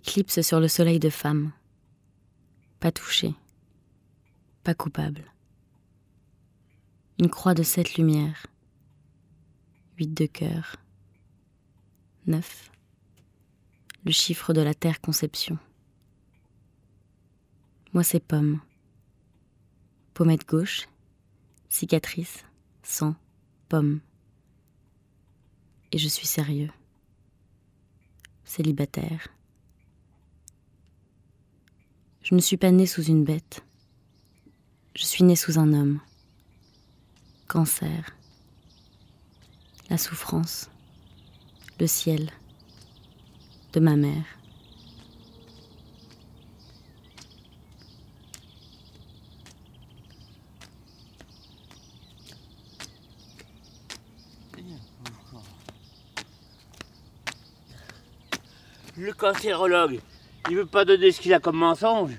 éclipse sur le soleil de femme. Pas touché, pas coupable. Une croix de sept lumières, huit de cœur, neuf, le chiffre de la terre conception. Moi c'est pomme, pommette gauche, cicatrice, sang, pomme. Et je suis sérieux, célibataire. Je ne suis pas né sous une bête. Je suis né sous un homme. Cancer. La souffrance. Le ciel. De ma mère. Le cancérologue, il veut pas donner ce qu'il a comme mensonge.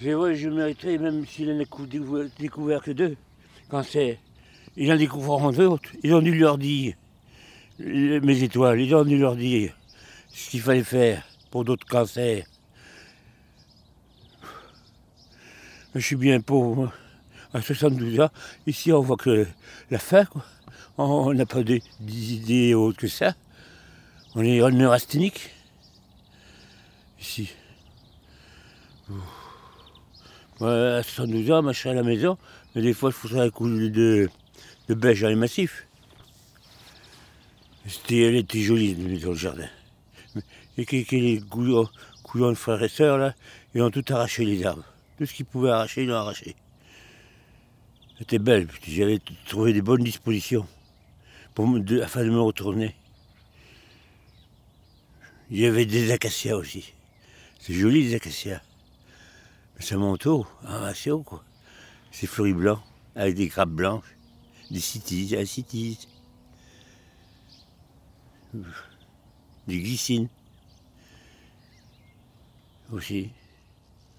Je vois, je mériterais, même s'il en a découvert, que deux cancers. Il en découvre d'autres. Ils ont dû leur dire, mes étoiles, ils ont dû leur dire ce qu'il fallait faire pour d'autres cancers. Je suis bien pauvre. À 72 ans, ici on voit que la fin, quoi. On n'a pas d'idées autres que ça. On est en neurasthénique. Ici. À 72 ans, je à la maison, mais des fois, je foutrais un coup de, de beige dans les massifs. Elle était jolie, maison, le jardin. Et que, les couillons de frères et sœurs, là, ils ont tout arraché, les arbres. Tout ce qu'ils pouvaient arracher, ils l'ont arraché. C'était belle, j'avais trouvé des bonnes dispositions afin de me retourner. Il y avait des acacias aussi. C'est joli, les acacias. Mais ça monte haut, hein, assez haut, quoi. C'est fleuris blancs, avec des grappes blanches, des cities, des cities. Des glycines. Aussi.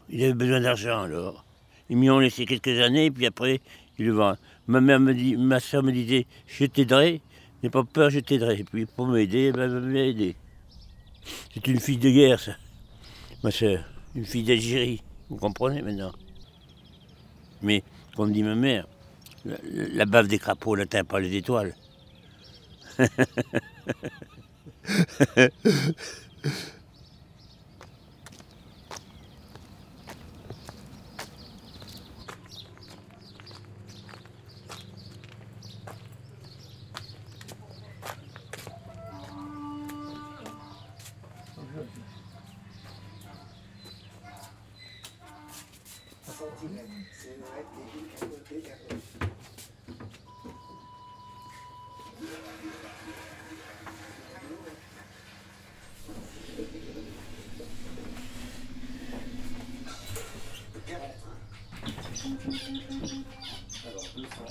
Il avait besoin d'argent alors. Ils m'y ont laissé quelques années, puis après, il le vend. Ma mère me dit, ma soeur me disait, je t'aiderai, n'aie pas peur, je t'aiderai. Puis pour m'aider, elle m'a aidé. C'est une fille de guerre, ça, ma soeur. Une fille d'Algérie. Vous comprenez maintenant? Mais, comme dit ma mère, la, bave des crapauds n'atteint pas les étoiles.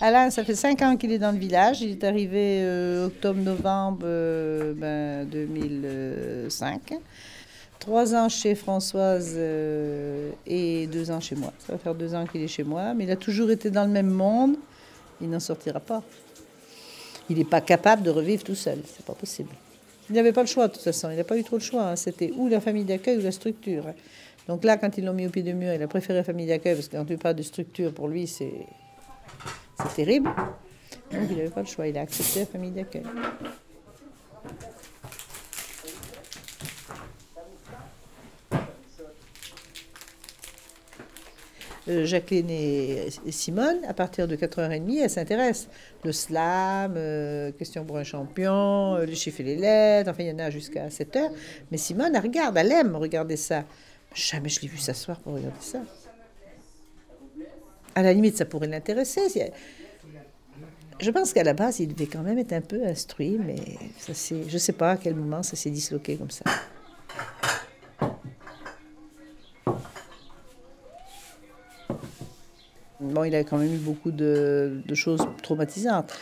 Alain, ça fait cinq ans qu'il est dans le village. Il est arrivé euh, octobre-novembre euh, ben, 2005. Trois ans chez Françoise euh, et deux ans chez moi. Ça va faire deux ans qu'il est chez moi, mais il a toujours été dans le même monde. Il n'en sortira pas. Il n'est pas capable de revivre tout seul. C'est pas possible. Il n'avait pas le choix de toute façon. Il n'a pas eu trop le choix. Hein. C'était ou la famille d'accueil ou la structure. Hein. Donc là, quand ils l'ont mis au pied du mur, il a préféré la famille d'accueil parce que quand tu parles de structure, pour lui, c'est terrible. Donc il n'avait pas le choix. Il a accepté la famille d'accueil. Euh, Jacqueline et Simone, à partir de 4h30, elles s'intéressent. Le slam, euh, question pour un champion, euh, les chiffres et les lettres, enfin, il y en a jusqu'à 7h. Mais Simone, elle regarde, elle aime regarder ça. Jamais je l'ai vu s'asseoir pour regarder ça. À la limite, ça pourrait l'intéresser. Je pense qu'à la base, il devait quand même être un peu instruit, mais ça je ne sais pas à quel moment ça s'est disloqué comme ça. Bon, il a quand même eu beaucoup de, choses traumatisantes.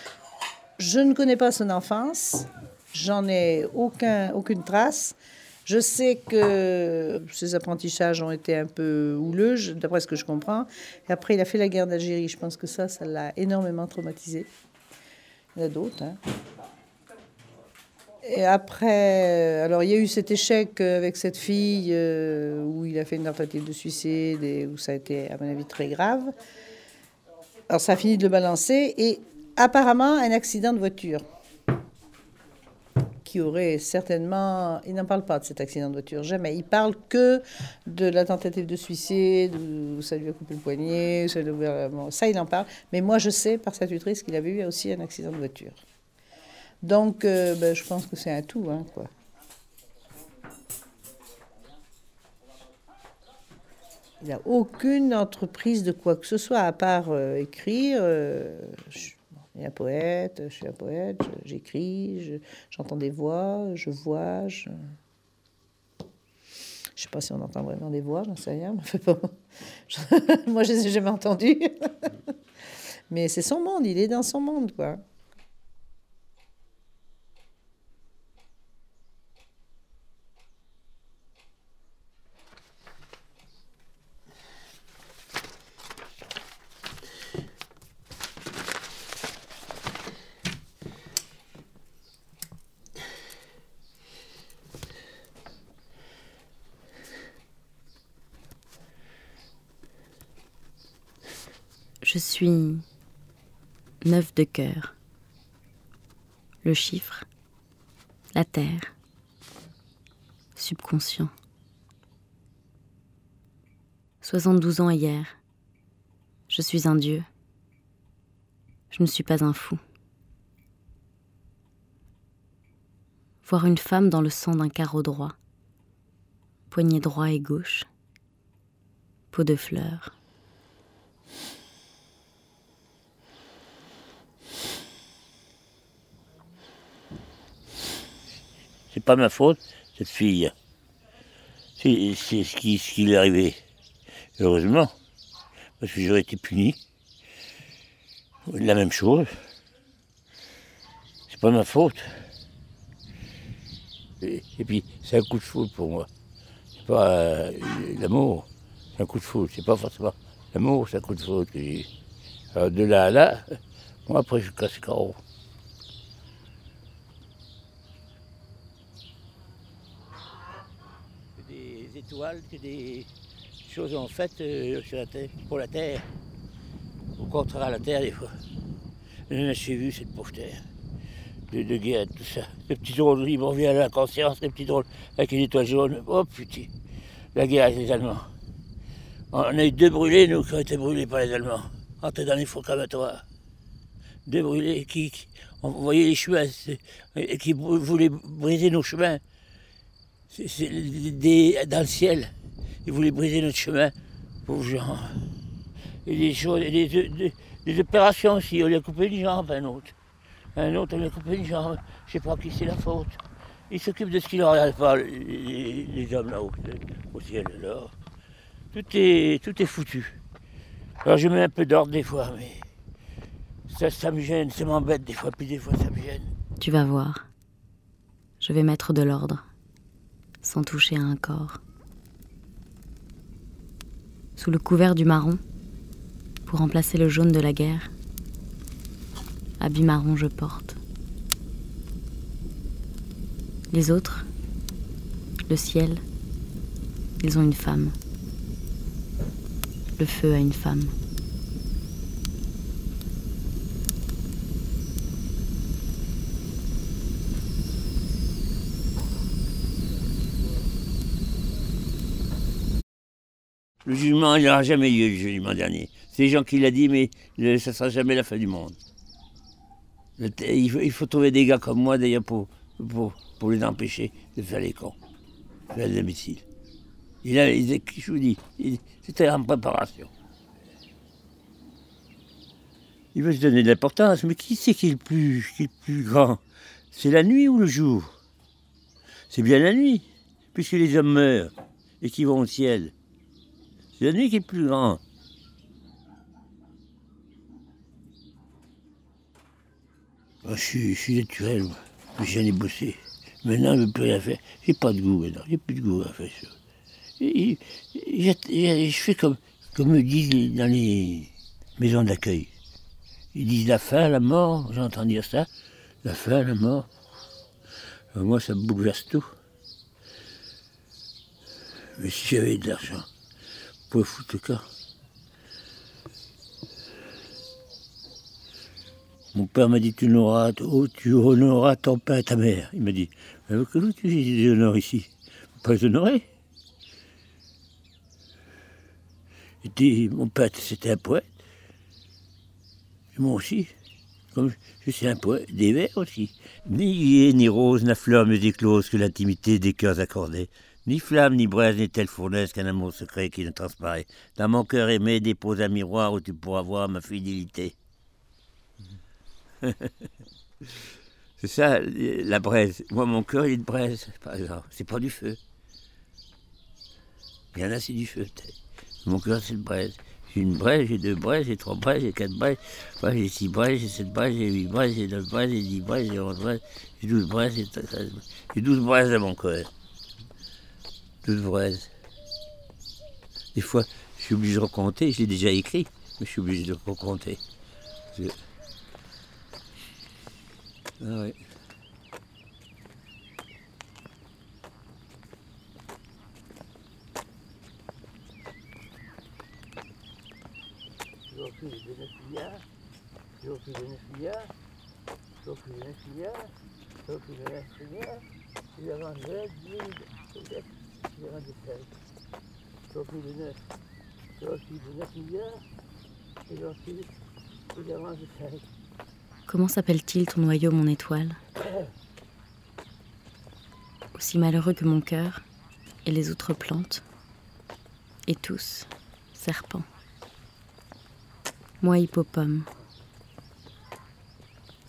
Je ne connais pas son enfance, j'en ai aucun, aucune trace. Je sais que ses apprentissages ont été un peu houleux, d'après ce que je comprends. Et après, il a fait la guerre d'Algérie. Je pense que ça, ça l'a énormément traumatisé. Il y en a d'autres. Hein. Et après, alors il y a eu cet échec avec cette fille où il a fait une tentative de suicide et où ça a été, à mon avis, très grave. Alors ça a fini de le balancer et apparemment un accident de voiture qui aurait certainement... Il n'en parle pas de cet accident de voiture, jamais. Il parle que de la tentative de suicide, où ça lui a coupé le poignet, ça, ça il en parle. Mais moi, je sais par sa tutrice qu'il avait eu aussi un accident de voiture. Donc, euh, ben, je pense que c'est un tout, hein, quoi. Il n'a aucune entreprise de quoi que ce soit, à part euh, écrire. Euh, a un poète, je suis un poète, j'écris, j'entends des voix, je vois, je... Je sais pas si on entend vraiment des voix, j'en sais rien. Moi, je les ai jamais entendues. mais c'est son monde, il est dans son monde, quoi. Je suis neuf de cœur. Le chiffre, la terre, subconscient. 72 ans hier. Je suis un dieu. Je ne suis pas un fou. Voir une femme dans le sang d'un carreau droit, poignet droit et gauche, peau de fleurs. C'est pas ma faute, cette fille. C'est ce qui, ce qui lui est arrivé. Heureusement, parce que j'aurais été puni. La même chose. C'est pas ma faute. Et, puis, c'est un coup de foudre pour moi. C'est pas euh, l'amour, c'est un coup de foudre. C'est pas forcément l'amour, c'est un coup de foudre Alors, de là à là, moi après je casse carreau. Que des choses en fait euh, sur la terre, pour la terre. Au contraire, la terre, des fois. J'ai vu cette pauvre terre. De, guerre, tout ça. Le petit drôle, il me revient à la conscience, le petit drôle avec une étoile jaune. Oh putain, la guerre avec les Allemands. On a eu deux brûlés, nous, qui ont été brûlés par les Allemands. Entrés dans les fours cramatoires. Deux brûlés qui, qui on voyait les chemins, qui voulaient briser nos chemins c'est dans le ciel. Ils voulaient briser notre chemin, pauvres gens. Et des choses, des, opérations aussi. On lui a coupé une jambe un autre. Un autre, on lui a coupé une jambe. Je sais pas qui c'est la faute. Ils s'occupent de ce qui leur arrive pas, les, hommes là-haut, au ciel. Alors. Tout est, tout est foutu. Alors je mets un peu d'ordre des fois, mais ça, ça me gêne, ça m'embête des fois, puis des fois ça me gêne. Tu vas voir. Je vais mettre de l'ordre sans toucher à un corps. Sous le couvert du marron, pour remplacer le jaune de la guerre, habit marron je porte. Les autres, le ciel, ils ont une femme. Le feu a une femme. Le jugement, il n'aura jamais lieu le jugement dernier. C'est gens qui l'ont dit, mais ça ne sera jamais la fin du monde. Il faut, trouver des gars comme moi, d'ailleurs, pour, pour, les empêcher de faire les cons, de faire les imbéciles. Et là, je vous dis, c'était en préparation. Il veut se donner de l'importance, mais qui c'est qui est le plus, qui est le plus grand? C'est la nuit ou le jour? C'est bien la nuit, puisque les hommes meurent et qui vont au ciel. La nuit qui est plus grand. je, suis, je suis naturel. J'en ai. Maintenant, je ne veux plus rien faire. J'ai pas de goût maintenant. J'ai plus de goût à faire ça. je fais comme, comme me disent dans les maisons d'accueil. Ils disent la fin, la mort, j'entends dire ça. La fin, la mort. Moi, ça bouleverse tout. Mais si j'avais de l'argent, foutre le camp. Mon père m'a dit tu honoras, oh, tu honoreras ton père et ta mère. Il m'a dit, mais que tu les honores ici? Pas les honorer. Et dit, mon père c'était un poète. Moi aussi. Comme je suis un poète, des vers aussi. Ni hyé, ni rose, n'a fleur mieux éclose que l'intimité des cœurs accordés. Ni flamme, ni braise, n'est telle fournaise qu'un amour secret qui ne transparaît. Dans mon cœur aimé dépose un miroir où tu pourras voir ma fidélité. c'est ça, la braise. Moi, mon cœur, il est de braise, par exemple. C'est pas du feu. Il y en a, c'est du feu. Mon cœur, c'est de braise. J'ai une braise, j'ai deux braises, j'ai trois braises, j'ai quatre braises. j'ai six braises, j'ai sept braises, j'ai huit braises, j'ai neuf braises, j'ai dix braises, j'ai onze braises, j'ai douze braises, j'ai douze braises dans mon cœur. Braises. Des fois, je suis obligé de recompter, je l'ai déjà écrit, mais je suis obligé de. Ah oui. J'ai repris les 9 milliards, j'ai repris les 9 milliards, j'ai repris les 9 milliards, j'ai repris les 9 milliards, j'ai vendu 10 000, j'ai vendu 16. J'ai repris les 9, j'ai repris les 9 milliards, et j'ai repris, j'ai vendu 16. Comment s'appelle-t-il ton noyau, mon étoile Aussi malheureux que mon cœur et les autres plantes, et tous serpents. Moi, hippopome.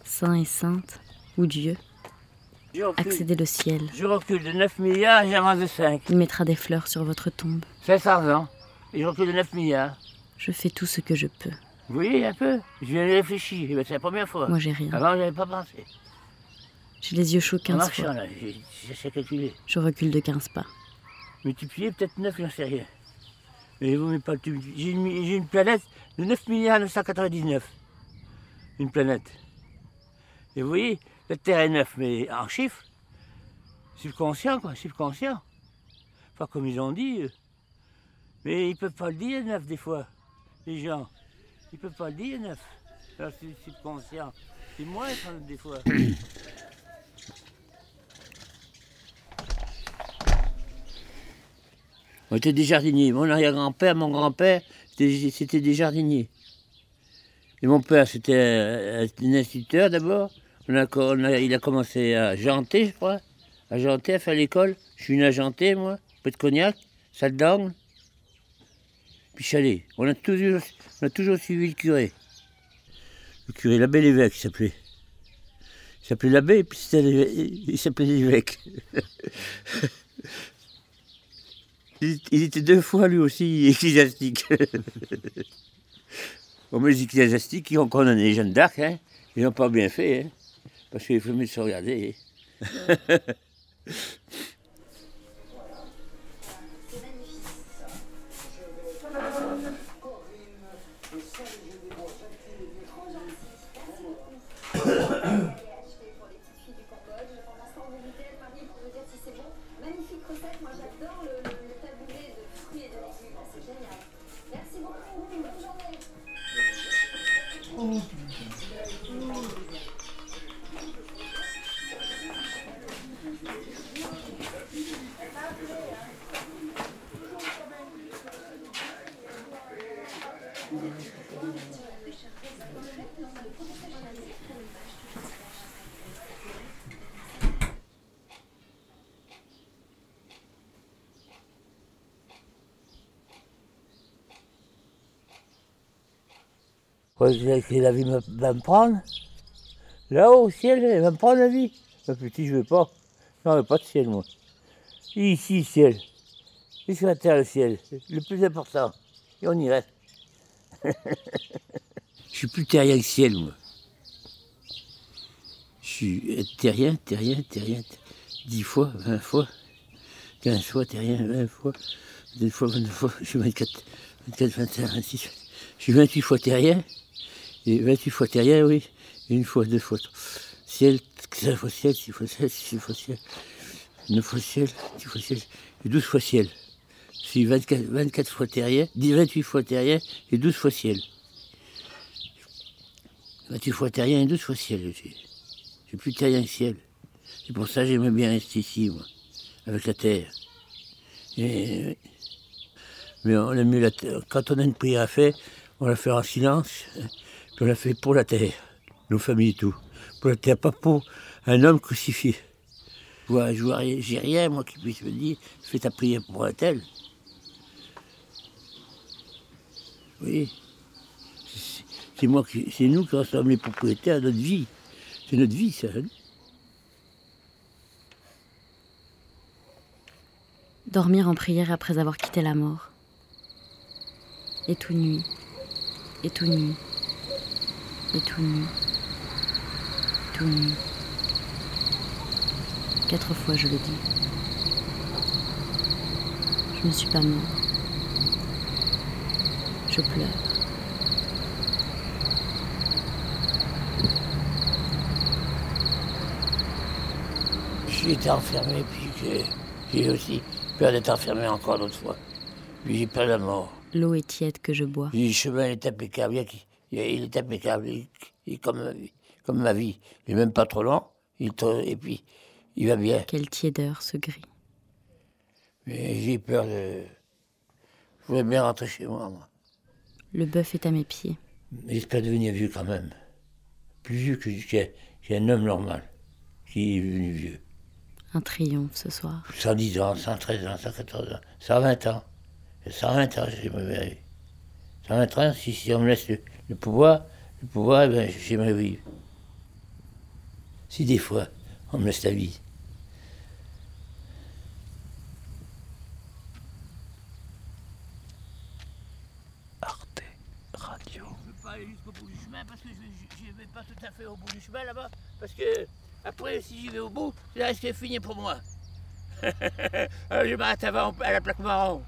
Saint et sainte, ou Dieu, accéder le ciel. Je recule de 9 milliards, j'avance de 5. Il mettra des fleurs sur votre tombe. 500 ans, et je recule de 9 milliards. Je fais tout ce que je peux. Oui, un peu. Je viens de réfléchir. Eh ben, c'est la première fois. Moi, j'ai rien. Avant, j'avais pas pensé. J'ai les yeux chauds 15 marchant, fois. là, de calculer. Je recule de 15 pas. Multiplier peut-être 9, j'en sais rien. Mais vous pas J'ai une, j'ai une planète de 9 milliards 999. Une planète. Et vous voyez, la Terre est 9, mais en chiffres. Subconscient, quoi, subconscient. Pas comme ils ont dit. Mais ils peuvent pas le dire, 9, des fois, les gens. Il peut pas le dire, neuf. Alors c'est subconscient. C'est moi, des fois. On était des jardiniers. Mon arrière-grand-père, mon grand-père, c'était des jardiniers. Et mon père, c'était un instituteur d'abord. Il a commencé à janter, je crois. À janter, à faire l'école. Je suis une à moi. Peu de cognac, salle d'angle. Puis chalet. On a toujours, on a toujours suivi le curé. Le curé, l'abbé l'évêque, il s'appelait. Il s'appelait l'abbé, et puis il s'appelait l'évêque. il, était deux fois lui aussi ecclésiastique. bon, mais les ecclésiastiques, ils ont condamné jeunes d'Arc, hein. ils n'ont pas bien fait, hein, parce qu'il faut mieux la vie va me prendre. Là-haut, au ciel, elle va me prendre la vie. Ma petit, je veux pas. Non, il pas de ciel, moi. Ici, le ciel. Et sur la terre, le ciel. Le plus important. Et on y reste. je suis plus terrien que ciel, moi. Je suis terrien, terrien, terrien. Dix fois, vingt fois, quinze fois terrien, vingt fois, deux fois, vingt fois. Je suis 24, 24, 25, 26. Je suis 28 fois terrien. Et 28 fois terrien, oui. une fois, deux fois. ciel, cinq fois ciel, six fois ciel, six fois ciel, neuf fois ciel, dix fois ciel, et douze fois ciel. C'est 24, 24 fois terrien, 28 fois terrien et 12 fois ciel. 28 fois terrien et 12 fois ciel. J'ai plus terrien que ciel. C'est pour ça que j'aimais bien rester ici, moi, avec la terre. Et, mais on a mis la terre. Quand on a une prière à faire, on la fait en silence, puis on la fait pour la terre, nos familles et tout. Pour la terre, pas pour un homme crucifié. Je j'ai rien, moi, qui puisse me dire, fais ta prière pour un tel. Oui. C'est moi c'est nous qui sommes les propriétaires de notre vie. C'est notre vie, ça. hein. Dormir en prière après avoir quitté la mort. Et tout nuit. Et tout nuit. Et tout nuit. Tout nuit. Quatre fois je le dis. Je ne suis pas mort. Je pleure. J'ai été enfermé, puis j'ai, j'ai aussi peur d'être enfermé encore d'autres fois. Puis j'ai peur de la mort. L'eau est tiède que je bois. Puis le chemin est impeccable. Il, y a qui- il est- impeccable. Il, il est comme, ma vie- comme ma vie. Il n'est même pas trop lent. Il et puis, il va bien. Quelle tiédeur ce gris. Mais j'ai peur de. Je voudrais bien rentrer chez moi, moi. Le bœuf est à mes pieds. J'espère devenir vieux quand même. Plus vieux que qu'un qu'un homme normal qui est devenu vieux. Un triomphe ce soir. 110 ans, 113 ans, 114 ans, 120 ans. Et 120 ans, j'aimerais vivre. 120 ans, si, si on me laisse le, le pouvoir, le pouvoir, eh ben, j'aimerais vivre. Si des fois, on me laisse la vie. Arte Radio. Je ne peux pas aller jusqu'au bout du chemin parce que je ne vais pas tout à fait au bout du chemin là-bas. Parce que après, si j'y vais au bout, risque de finir pour moi. Alors je m'arrête avant à la plaque marron.